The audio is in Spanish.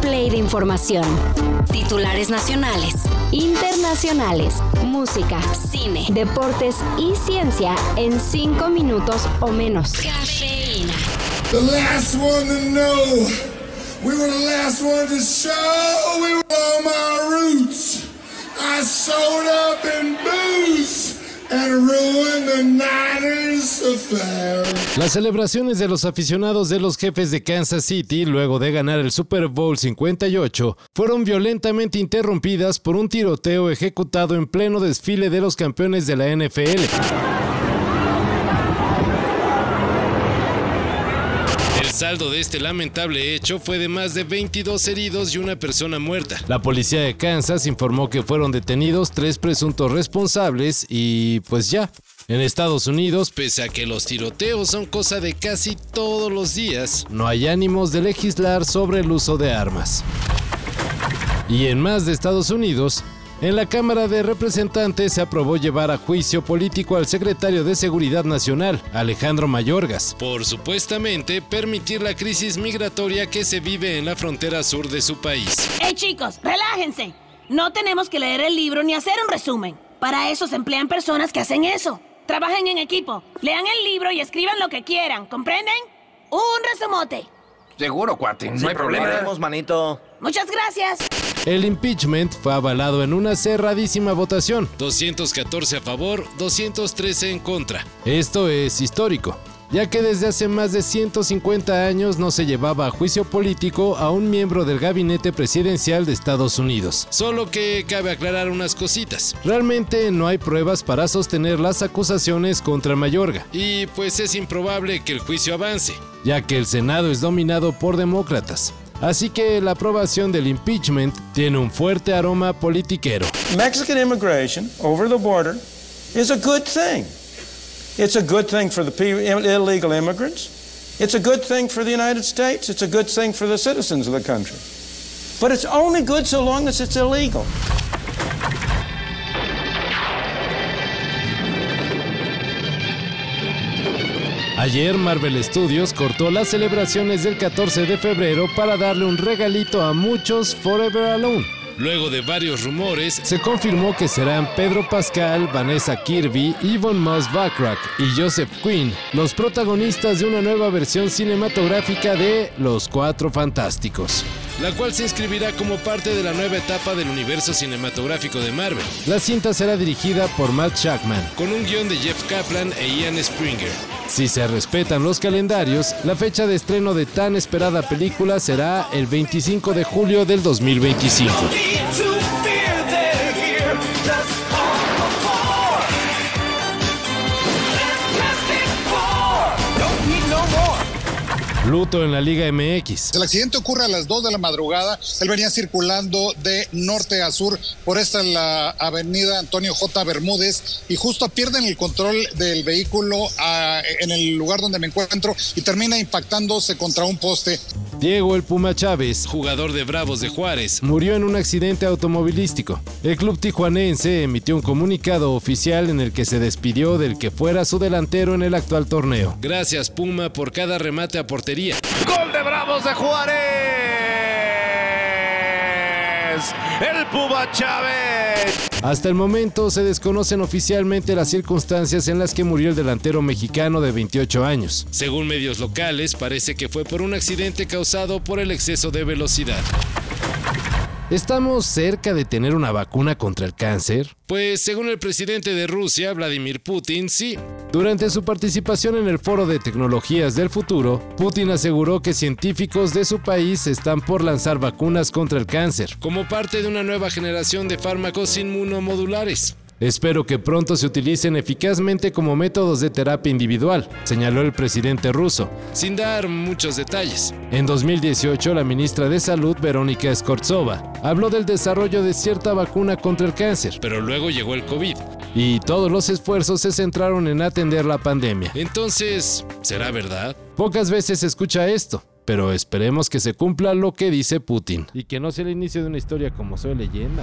play de información. Titulares nacionales, internacionales, música, cine, deportes y ciencia en cinco minutos o menos. Cafeína. The last one to know. We were the last one to show. We were all my roots. I showed up Las celebraciones de los aficionados de los jefes de Kansas City luego de ganar el Super Bowl 58 fueron violentamente interrumpidas por un tiroteo ejecutado en pleno desfile de los campeones de la NFL. saldo de este lamentable hecho fue de más de 22 heridos y una persona muerta. La policía de Kansas informó que fueron detenidos tres presuntos responsables y pues ya. En Estados Unidos, pese a que los tiroteos son cosa de casi todos los días, no hay ánimos de legislar sobre el uso de armas. Y en más de Estados Unidos, en la Cámara de Representantes se aprobó llevar a juicio político al secretario de Seguridad Nacional, Alejandro Mayorgas, por supuestamente permitir la crisis migratoria que se vive en la frontera sur de su país. ¡Hey chicos, relájense! No tenemos que leer el libro ni hacer un resumen. Para eso se emplean personas que hacen eso. Trabajen en equipo, lean el libro y escriban lo que quieran, ¿comprenden? Un resumote. Seguro, cuate, no hay problema. manito. Muchas gracias. El impeachment fue avalado en una cerradísima votación, 214 a favor, 213 en contra. Esto es histórico, ya que desde hace más de 150 años no se llevaba a juicio político a un miembro del gabinete presidencial de Estados Unidos. Solo que cabe aclarar unas cositas. Realmente no hay pruebas para sostener las acusaciones contra Mayorga, y pues es improbable que el juicio avance, ya que el Senado es dominado por demócratas. Así que la aprobación del impeachment tiene un fuerte aroma politiquero. Mexican immigration over the border is a good thing. It's a good thing for the illegal immigrants. It's a good thing for the United States. It's a good thing for the citizens of the country. But it's only good so long as it's illegal. Ayer Marvel Studios cortó las celebraciones del 14 de febrero para darle un regalito a muchos Forever Alone. Luego de varios rumores, se confirmó que serán Pedro Pascal, Vanessa Kirby, Yvonne Moss Backrack y Joseph Quinn los protagonistas de una nueva versión cinematográfica de Los Cuatro Fantásticos la cual se inscribirá como parte de la nueva etapa del universo cinematográfico de Marvel. La cinta será dirigida por Matt Shackman, con un guion de Jeff Kaplan e Ian Springer. Si se respetan los calendarios, la fecha de estreno de tan esperada película será el 25 de julio del 2025. Luto en la Liga MX. El accidente ocurre a las 2 de la madrugada. Él venía circulando de norte a sur por esta la avenida Antonio J. Bermúdez y justo pierden el control del vehículo ah, en el lugar donde me encuentro y termina impactándose contra un poste. Diego El Puma Chávez, jugador de Bravos de Juárez, murió en un accidente automovilístico. El club tijuanense emitió un comunicado oficial en el que se despidió del que fuera su delantero en el actual torneo. Gracias Puma por cada remate a portería. Gol de Bravos de Juárez. El Puma Chávez. Hasta el momento se desconocen oficialmente las circunstancias en las que murió el delantero mexicano de 28 años. Según medios locales, parece que fue por un accidente causado por el exceso de velocidad. ¿Estamos cerca de tener una vacuna contra el cáncer? Pues según el presidente de Rusia, Vladimir Putin, sí. Durante su participación en el Foro de Tecnologías del Futuro, Putin aseguró que científicos de su país están por lanzar vacunas contra el cáncer, como parte de una nueva generación de fármacos inmunomodulares. Espero que pronto se utilicen eficazmente como métodos de terapia individual, señaló el presidente ruso, sin dar muchos detalles. En 2018, la ministra de Salud, Verónica Skortsova, habló del desarrollo de cierta vacuna contra el cáncer, pero luego llegó el COVID y todos los esfuerzos se centraron en atender la pandemia. Entonces, ¿será verdad? Pocas veces se escucha esto. Pero esperemos que se cumpla lo que dice Putin. Y que no sea el inicio de una historia como soy leyenda.